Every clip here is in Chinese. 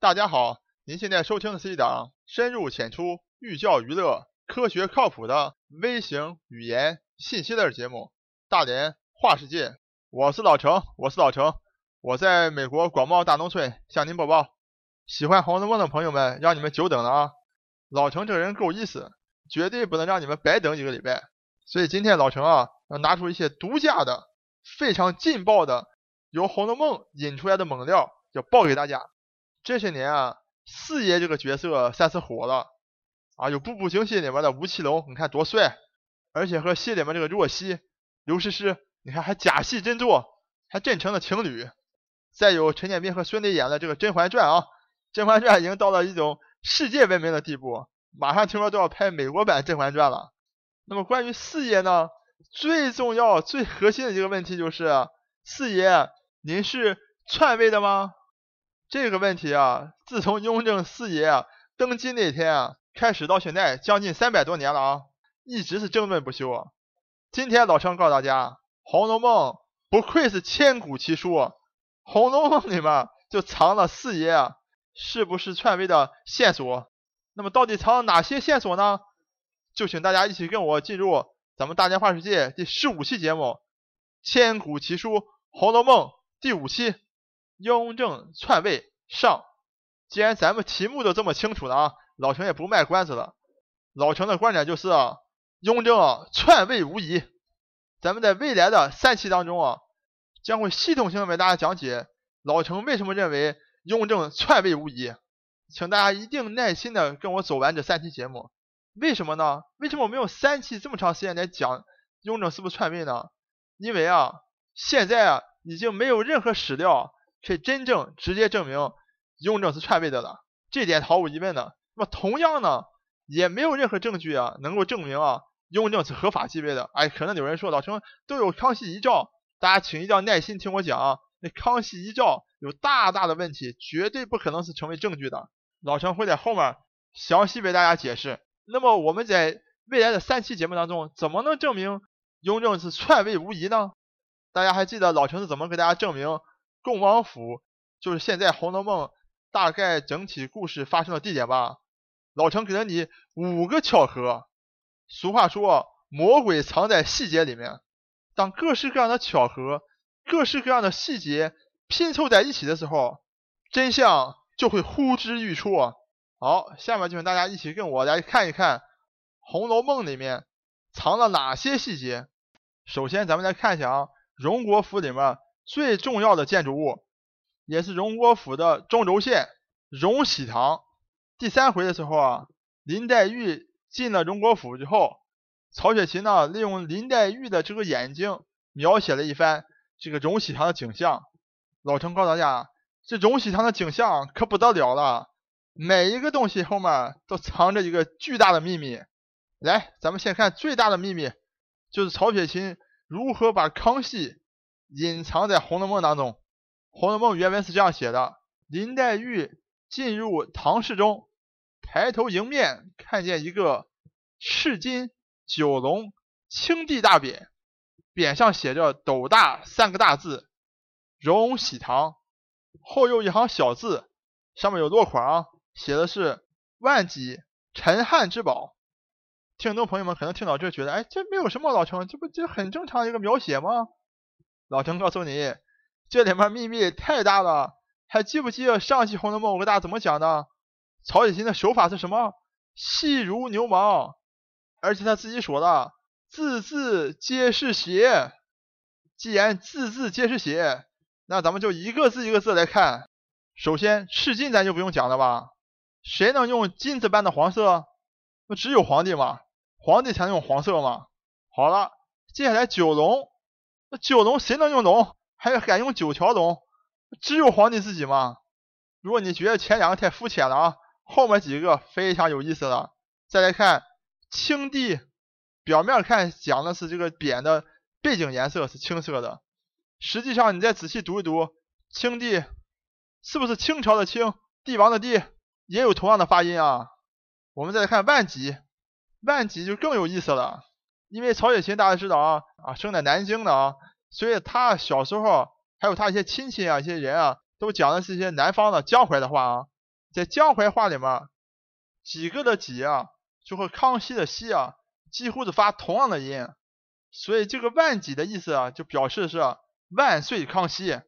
大家好，您现在收听的是一档深入浅出、寓教于乐、科学靠谱的微型语言信息类节目《大连话世界》。我是老程，我是老程，我在美国广袤大农村向您播报。喜欢《红楼梦》的朋友们，让你们久等了啊！老程这人够意思，绝对不能让你们白等一个礼拜。所以今天老程啊，要拿出一些独家的、非常劲爆的。由《红楼梦》引出来的猛料要报给大家。这些年啊，四爷这个角色算是火了啊，有《步步惊心》里面的吴奇隆，你看多帅，而且和戏里面这个若曦、刘诗诗，你看还假戏真做，还真成了情侣。再有陈建斌和孙俪演的这个《甄嬛传》啊，《甄嬛传》已经到了一种世界闻名的地步，马上听说都要拍美国版《甄嬛传》了。那么关于四爷呢，最重要、最核心的一个问题就是四爷。您是篡位的吗？这个问题啊，自从雍正四爷登基那天啊开始，到现在将近三百多年了啊，一直是争论不休。今天老程告诉大家，《红楼梦》不愧是千古奇书，《红楼梦》里面就藏了四爷是不是篡位的线索。那么到底藏了哪些线索呢？就请大家一起跟我进入咱们大连画世界第十五期节目《千古奇书·红楼梦》。第五期，雍正篡位上。既然咱们题目都这么清楚了啊，老程也不卖关子了。老程的观点就是，雍正啊篡位无疑。咱们在未来的三期当中啊，将会系统性的为大家讲解老程为什么认为雍正篡位无疑。请大家一定耐心的跟我走完这三期节目。为什么呢？为什么我们用三期这么长时间来讲雍正是不是篡位呢？因为啊，现在啊。已经没有任何史料可以真正直接证明雍正是篡位的了，这点毫无疑问的。那么同样呢，也没有任何证据啊能够证明啊雍正是合法继位的。哎，可能有人说老程都有康熙遗诏，大家请一定要耐心听我讲啊。那康熙遗诏有大大的问题，绝对不可能是成为证据的。老程会在后面详细为大家解释。那么我们在未来的三期节目当中，怎么能证明雍正是篡位无疑呢？大家还记得老程是怎么给大家证明恭王府就是现在《红楼梦》大概整体故事发生的地点吧？老程给了你五个巧合。俗话说，魔鬼藏在细节里面。当各式各样的巧合、各式各样的细节拼凑在一起的时候，真相就会呼之欲出。好，下面就请大家一起跟我来看一看《红楼梦》里面藏了哪些细节。首先，咱们来看一下啊。荣国府里面最重要的建筑物，也是荣国府的中轴线——荣禧堂。第三回的时候啊，林黛玉进了荣国府之后，曹雪芹呢利用林黛玉的这个眼睛描写了一番这个荣禧堂的景象。老程告诉大家，这荣禧堂的景象可不得了了，每一个东西后面都藏着一个巨大的秘密。来，咱们先看最大的秘密，就是曹雪芹。如何把康熙隐藏在《红楼梦》当中？《红楼梦》原文是这样写的：林黛玉进入堂室中，抬头迎面看见一个赤金九龙青地大匾，匾上写着“斗大”三个大字，荣禧堂。后又一行小字，上面有落款啊，写的是“万几陈汉之宝”。听众朋友们可能听到这觉得，哎，这没有什么，老程，这不这很正常的一个描写吗？老程告诉你，这里面秘密太大了。还记不记得上期《红楼梦》我给大家怎么讲的？曹雪芹的手法是什么？细如牛毛，而且他自己说的，字字皆是血。既然字字皆是血，那咱们就一个字一个字来看。首先，赤金咱就不用讲了吧？谁能用金子般的黄色？那只有皇帝嘛。皇帝才能用黄色嘛？好了，接下来九龙，那九龙谁能用龙？还敢用九条龙？只有皇帝自己吗？如果你觉得前两个太肤浅了啊，后面几个非常有意思了。再来看青帝，表面看讲的是这个匾的背景颜色是青色的，实际上你再仔细读一读，青帝是不是清朝的清，帝王的帝，也有同样的发音啊？我们再来看万吉。万吉就更有意思了，因为曹雪芹大家知道啊啊生在南京的啊，所以他小时候还有他一些亲戚啊一些人啊都讲的是一些南方的江淮的话啊。在江淮话里面，几个的几啊，就和康熙的熙啊，几乎是发同样的音，所以这个万几的意思啊，就表示是万岁康熙。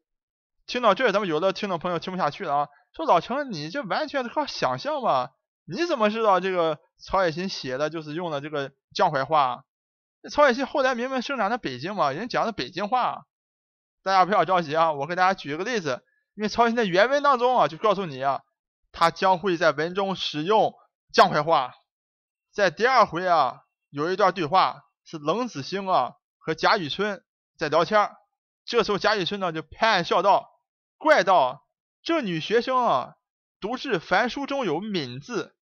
听到这儿，咱们有的听众朋友听不下去了啊，说老陈，你这完全是靠想象嘛？你怎么知道这个曹雪芹写的就是用的这个江淮话？曹雪芹后来明明生长在北京嘛，人讲的北京话。大家不要着急啊，我给大家举一个例子，因为曹雪芹在原文当中啊，就告诉你啊，他将会在文中使用江淮话。在第二回啊，有一段对话是冷子兴啊和贾雨村在聊天，这时候贾雨村呢就拍案笑道：“怪道这女学生啊，读至凡书中有敏字，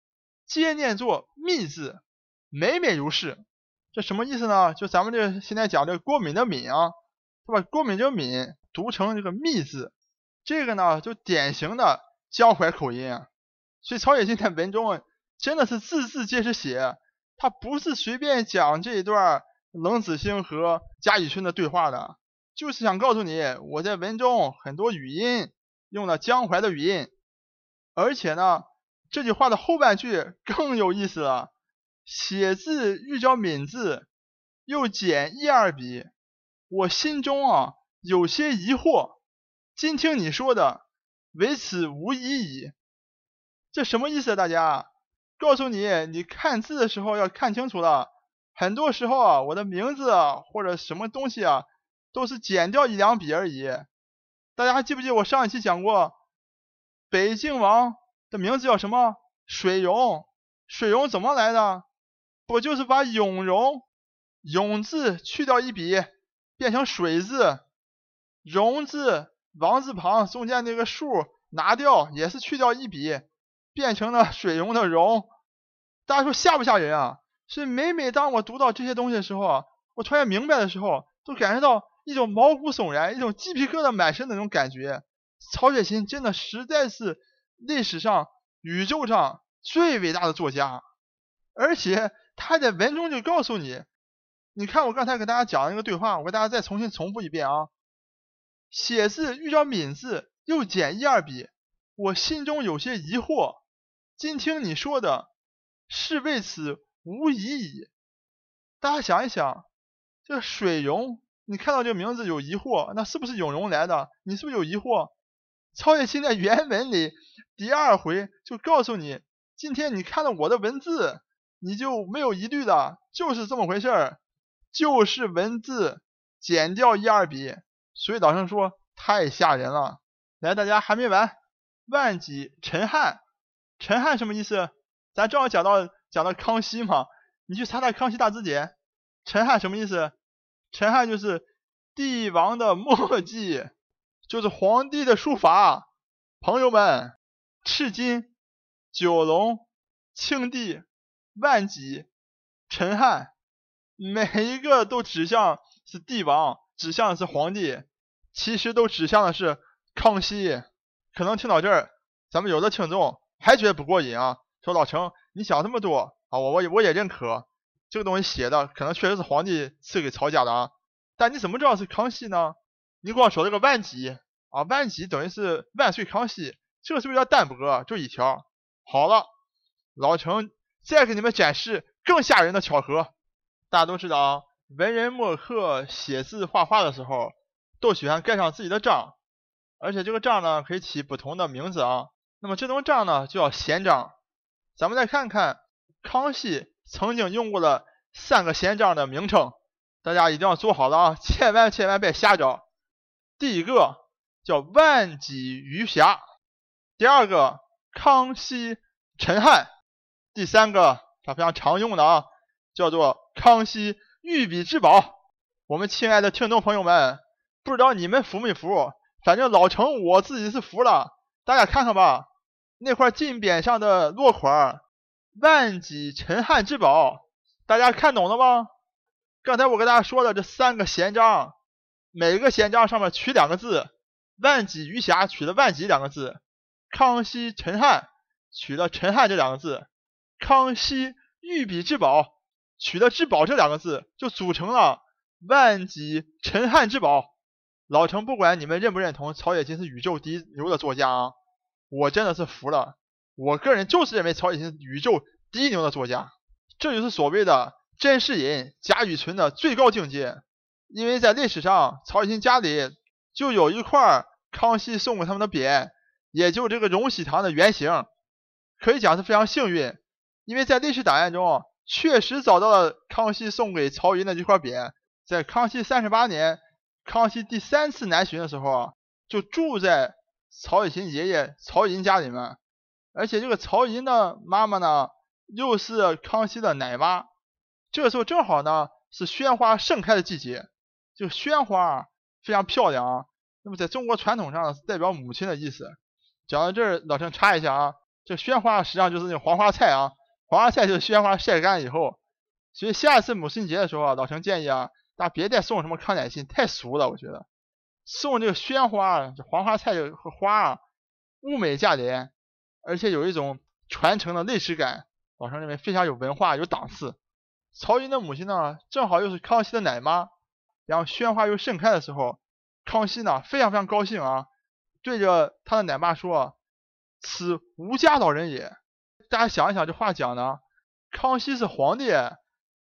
皆念作密字，每每如是。”这什么意思呢？就咱们这现在讲这个过敏的敏啊。是吧郭敏这敏读成这个密字，这个呢就典型的江淮口音啊。所以曹雪芹在文中真的是字字皆是血，他不是随便讲这一段冷子兴和贾雨村的对话的，就是想告诉你，我在文中很多语音用了江淮的语音。而且呢，这句话的后半句更有意思了，写字欲教敏字，又减一二笔。我心中啊有些疑惑，今听你说的，唯此无疑矣。这什么意思啊？大家，告诉你，你看字的时候要看清楚了。很多时候啊，我的名字啊或者什么东西啊，都是减掉一两笔而已。大家还记不记得我上一期讲过，北静王的名字叫什么？水溶。水溶怎么来的？不就是把永容永字去掉一笔？变成水字，荣字王字旁中间那个数拿掉，也是去掉一笔，变成了水溶的溶。大家说吓不吓人啊？是每每当我读到这些东西的时候，我突然明白的时候，都感觉到一种毛骨悚然，一种鸡皮疙瘩满身的那种感觉。曹雪芹真的实在是历史上、宇宙上最伟大的作家，而且他在文中就告诉你。你看，我刚才给大家讲了一个对话，我给大家再重新重复一遍啊。写字遇着敏字，又减一二笔，我心中有些疑惑。今听你说的，是为此无疑矣。大家想一想，这水溶，你看到这个名字有疑惑，那是不是永溶来的？你是不是有疑惑？曹雪芹在原文里第二回就告诉你，今天你看到我的文字，你就没有疑虑了，就是这么回事儿。就是文字减掉一二笔，所以老生说太吓人了。来，大家还没完，万几陈汉，陈汉什么意思？咱正好讲到讲到康熙嘛，你去查查《康熙大字典》，陈汉什么意思？陈汉就是帝王的墨迹，就是皇帝的书法。朋友们，赤金、九龙、庆帝、万几、陈汉。每一个都指向是帝王，指向的是皇帝，其实都指向的是康熙。可能听到这儿，咱们有的听众还觉得不过瘾啊，说老程，你想这么多啊，我我我也认可，这个东西写的可能确实是皇帝赐给曹家的啊，但你怎么知道是康熙呢？你光说这个万几啊，万几等于是万岁康熙，这个是不是有点淡薄？就一条。好了，老程再给你们展示更吓人的巧合。大家都知道啊，文人墨客写字画画的时候，都喜欢盖上自己的章，而且这个章呢，可以起不同的名字啊。那么这种章呢，就叫闲章。咱们再看看，康熙曾经用过的三个闲章的名称，大家一定要做好了啊，千万千万别瞎找。第一个叫万几余霞，第二个康熙陈汉，第三个他非常常用的啊，叫做。康熙御笔之宝，我们亲爱的听众朋友们，不知道你们服没服？反正老程我自己是服了。大家看看吧，那块金匾上的落款“万几陈汉之宝”，大家看懂了吗？刚才我跟大家说的这三个闲章，每个闲章上面取两个字，“万几余霞”取了“万几”两个字，“康熙陈汉”取了“陈汉”这两个字，“康熙御笔之宝”。取了“至宝”这两个字，就组成了万几陈汉之宝。老程不管你们认不认同，曹雪芹是宇宙第一流的作家啊，我真的是服了。我个人就是认为曹雪芹是宇宙第一牛的作家，这就是所谓的甄士隐、贾雨村的最高境界。因为在历史上，曹雪芹家里就有一块康熙送给他们的匾，也就这个荣禧堂的原型，可以讲是非常幸运。因为在历史档案中，确实找到了康熙送给曹寅的这块匾。在康熙三十八年，康熙第三次南巡的时候啊，就住在曹雪芹爷爷曹寅家里面。而且这个曹寅的妈妈呢，又是康熙的奶妈。这个时候正好呢是宣花盛开的季节，就宣花非常漂亮。那么在中国传统上是代表母亲的意思。讲到这儿，老陈插一下啊，这宣花实际上就是那黄花菜啊，黄花菜就是鲜花晒干以后。所以下次母亲节的时候啊，老陈建议啊，大家别再送什么康乃馨，太俗了，我觉得。送这个鲜花，这黄花菜和花啊，物美价廉。而且有一种传承的历史感，老陈认为非常有文化、有档次。曹寅的母亲呢，正好又是康熙的奶妈，然后鲜花又盛开的时候，康熙呢非常非常高兴啊，对着他的奶妈说：“此吴家老人也。”大家想一想，这话讲的，康熙是皇帝，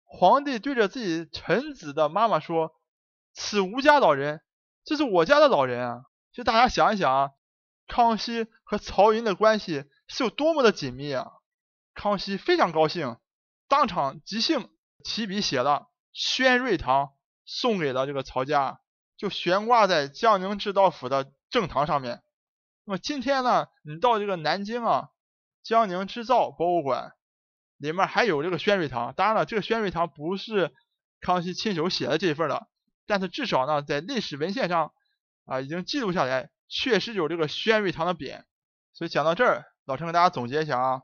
皇帝对着自己臣子的妈妈说：“此吴家老人，这是我家的老人啊。”就大家想一想啊。康熙和曹寅的关系是有多么的紧密啊！康熙非常高兴，当场即兴提笔写了“宣瑞堂”，送给了这个曹家，就悬挂在江宁知道府的正堂上面。那么今天呢，你到这个南京啊，江宁织造博物馆里面还有这个宣瑞堂。当然了，这个宣瑞堂不是康熙亲手写的这一份了，但是至少呢，在历史文献上啊，已经记录下来。确实有这个宣瑞堂的匾，所以讲到这儿，老陈给大家总结一下啊。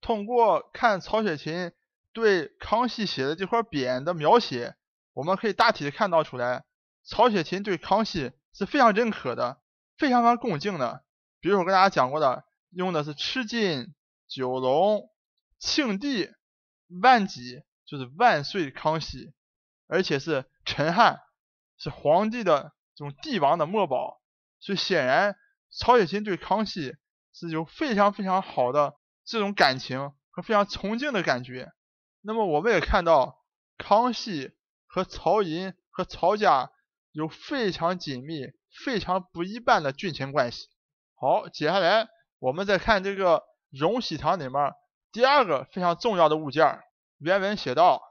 通过看曹雪芹对康熙写的这块匾的描写，我们可以大体的看到出来，曹雪芹对康熙是非常认可的，非常非常恭敬的。比如我跟大家讲过的，用的是吃金、九龙、庆帝、万几，就是万岁康熙，而且是陈汉，是皇帝的这种帝王的墨宝。所以显然，曹雪芹对康熙是有非常非常好的这种感情和非常崇敬的感觉。那么我们也看到，康熙和曹寅和曹家有非常紧密、非常不一般的君臣关系。好，接下来我们再看这个荣禧堂里面第二个非常重要的物件。原文写道：“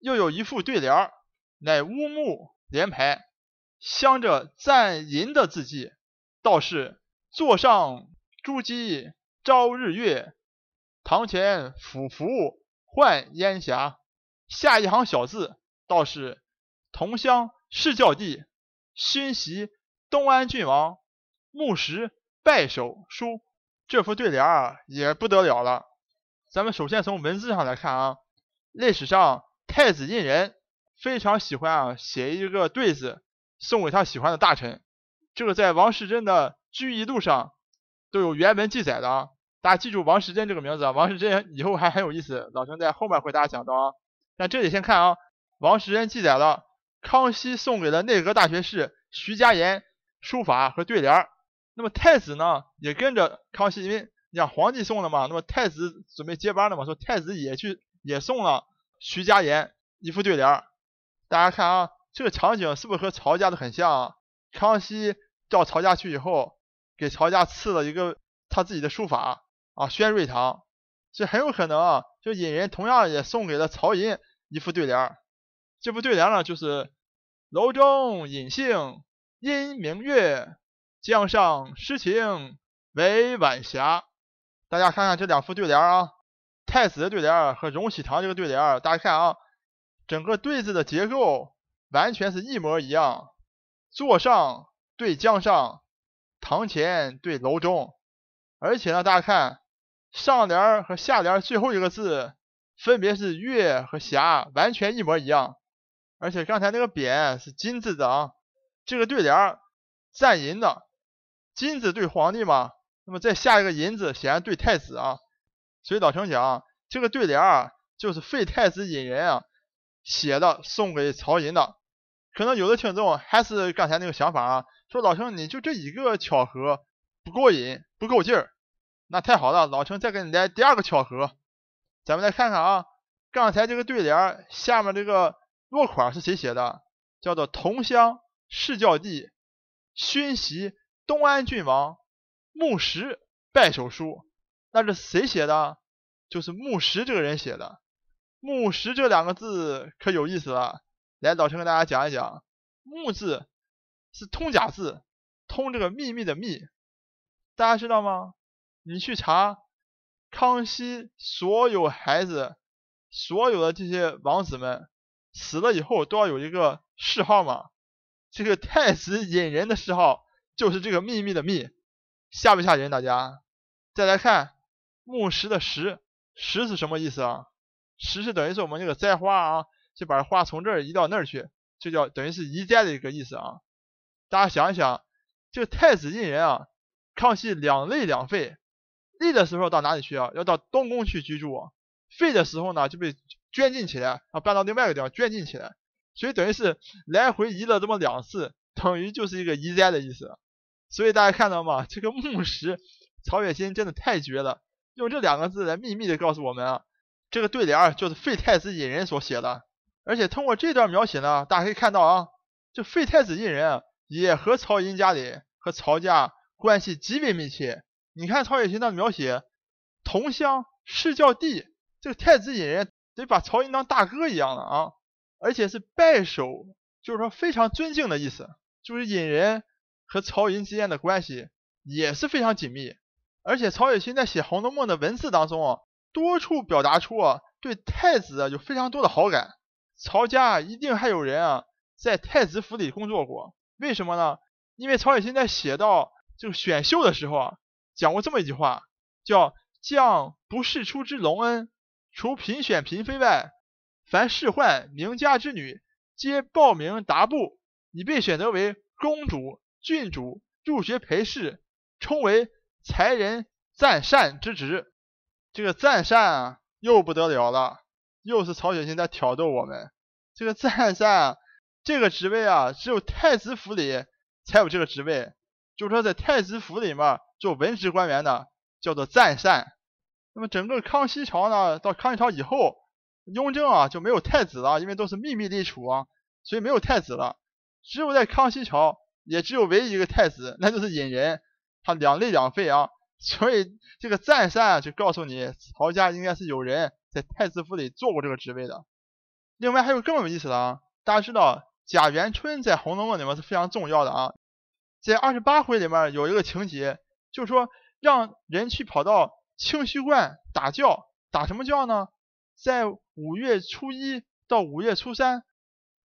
又有一副对联，乃乌木联排。”镶着赞银的字迹，道是座上珠玑朝日月，堂前俯伏唤烟霞。下一行小字，道是同乡世教弟，勋袭东安郡王，木石拜手书。这副对联啊，也不得了了。咱们首先从文字上来看啊，历史上太子胤仁非常喜欢啊写一个对子。送给他喜欢的大臣，这个在王世贞的《居易录》上都有原文记载的啊。大家记住王世贞这个名字啊，王世贞以后还很有意思，老陈在后面会大家讲到啊。但这里先看啊，王世贞记载了康熙送给了内阁大学士徐家言书法和对联儿那么太子呢也跟着康熙，因为你想皇帝送的嘛，那么太子准备接班的嘛，说太子也去也送了徐家言一副对联大家看啊。这个场景是不是和曹家的很像？康熙到曹家去以后，给曹家赐了一个他自己的书法啊，宣瑞堂。这很有可能啊，就隐人同样也送给了曹寅一副对联。这副对联呢，就是“楼中隐姓因明月，江上诗情为晚霞”。大家看看这两副对联啊，太子的对联和荣禧堂这个对联，大家看啊，整个对子的结构。完全是一模一样，座上对江上，堂前对楼中，而且呢，大家看上联和下联最后一个字分别是月和霞，完全一模一样。而且刚才那个匾是金字的啊，这个对联赞银的，金子对皇帝嘛，那么再下一个银子显然对太子啊。所以老陈讲，这个对联啊，就是废太子引人啊写的，送给曹寅的。可能有的听众还是刚才那个想法啊，说老陈你就这一个巧合不过瘾不够劲儿，那太好了，老陈再给你来第二个巧合，咱们来看看啊，刚才这个对联下面这个落款是谁写的？叫做“同乡世教弟，勋袭东安郡王，牧石拜手书”。那是谁写的？就是牧石这个人写的。牧石这两个字可有意思了，来，老陈跟大家讲一讲。木字是通假字，通这个秘密的秘，大家知道吗？你去查康熙所有孩子，所有的这些王子们死了以后都要有一个谥号嘛？这个太子隐人的谥号就是这个秘密的秘，吓不吓人？大家再来看木石的石，石是什么意思啊？石是等于是我们这个栽花啊，就把花从这儿移到那儿去，就叫等于是移栽的一个意思啊。大家想一想，这个太子胤人啊，康熙两累两废。立的时候到哪里去啊？要到东宫去居住。废的时候呢，就被圈禁起来，啊，搬到另外一个地方圈禁起来。所以等于是来回移了这么两次，等于就是一个移栽的意思。所以大家看到吗？这个木石，曹雪芹真的太绝了，用这两个字来秘密的告诉我们啊，这个对联儿就是废太子胤人所写的。而且通过这段描写呢，大家可以看到啊，这废太子胤人也和曹寅家里和曹家关系极为密切。你看曹雪芹的描写，同乡世教弟，这个太子胤人得把曹寅当大哥一样的啊，而且是拜手，就是说非常尊敬的意思，就是胤人和曹寅之间的关系也是非常紧密。而且曹雪芹在写《红楼梦》的文字当中啊，多处表达出啊对太子有非常多的好感。曹家一定还有人啊在太子府里工作过，为什么呢？因为曹雪芹在写到这个选秀的时候啊。讲过这么一句话，叫“将不世出之隆恩，除嫔选嫔妃外，凡仕宦名家之女，皆报名达部，以被选择为公主、郡主，入学陪侍，称为才人赞善之职。”这个赞善啊，又不得了了，又是曹雪芹在挑逗我们。这个赞善这个职位啊，只有太子府里才有这个职位，就是说在太子府里面。做文职官员的叫做赞善。那么整个康熙朝呢，到康熙朝以后，雍正啊就没有太子了，因为都是秘密立储啊，所以没有太子了。只有在康熙朝，也只有唯一一个太子，那就是隐人，他两肋两废啊。所以这个赞善就告诉你，曹家应该是有人在太子府里做过这个职位的。另外还有更有意思的啊，大家知道贾元春在《红楼梦》里面是非常重要的啊，在二十八回里面有一个情节。就是说，让人去跑到清虚观打醮，打什么醮呢？在五月初一到五月初三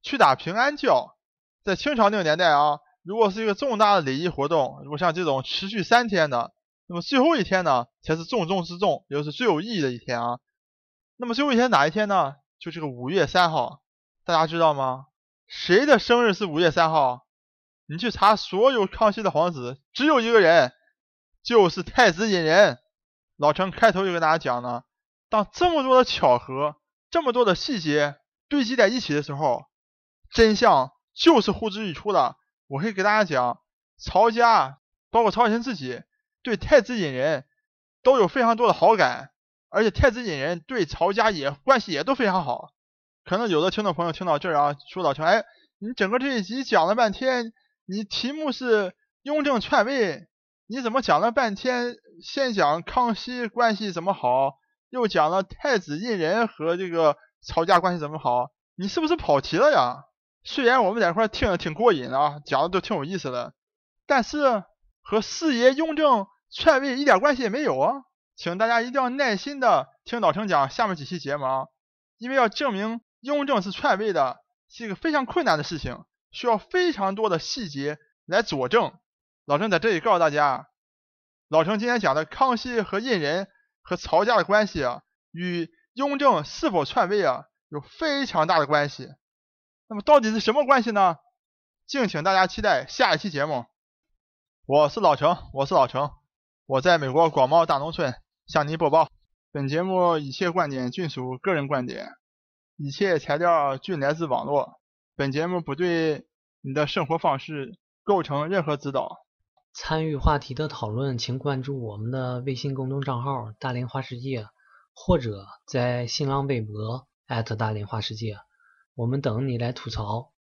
去打平安醮。在清朝那个年代啊，如果是一个重大的礼仪活动，如果像这种持续三天的，那么最后一天呢，才是重中之重，也是最有意义的一天啊。那么最后一天哪一天呢？就这个五月三号，大家知道吗？谁的生日是五月三号？你去查所有康熙的皇子，只有一个人。就是太子胤人，老陈开头就跟大家讲了，当这么多的巧合，这么多的细节堆积在一起的时候，真相就是呼之欲出了。我可以给大家讲，曹家包括曹雪芹自己对太子胤人都有非常多的好感，而且太子胤人对曹家也关系也都非常好。可能有的听众朋友听到这儿啊，说老陈，哎，你整个这一集讲了半天，你题目是雍正篡位。你怎么讲了半天？先讲康熙关系怎么好，又讲了太子胤人和这个曹家关系怎么好？你是不是跑题了呀？虽然我们在一块听着挺过瘾的啊，讲的都挺有意思的，但是和四爷雍正篡位一点关系也没有啊！请大家一定要耐心的听老陈讲下面几期节目啊，因为要证明雍正是篡位的，是一个非常困难的事情，需要非常多的细节来佐证。老陈在这里告诉大家，老陈今天讲的康熙和胤人和曹家的关系啊，与雍正是否篡位啊有非常大的关系。那么到底是什么关系呢？敬请大家期待下一期节目。我是老程，我是老程，我在美国广袤大农村向您播报。本节目一切观点均属个人观点，一切材料均来自网络。本节目不对你的生活方式构成任何指导。参与话题的讨论，请关注我们的微信公众账号“大连花世界”，或者在新浪微博大连花世界，我们等你来吐槽。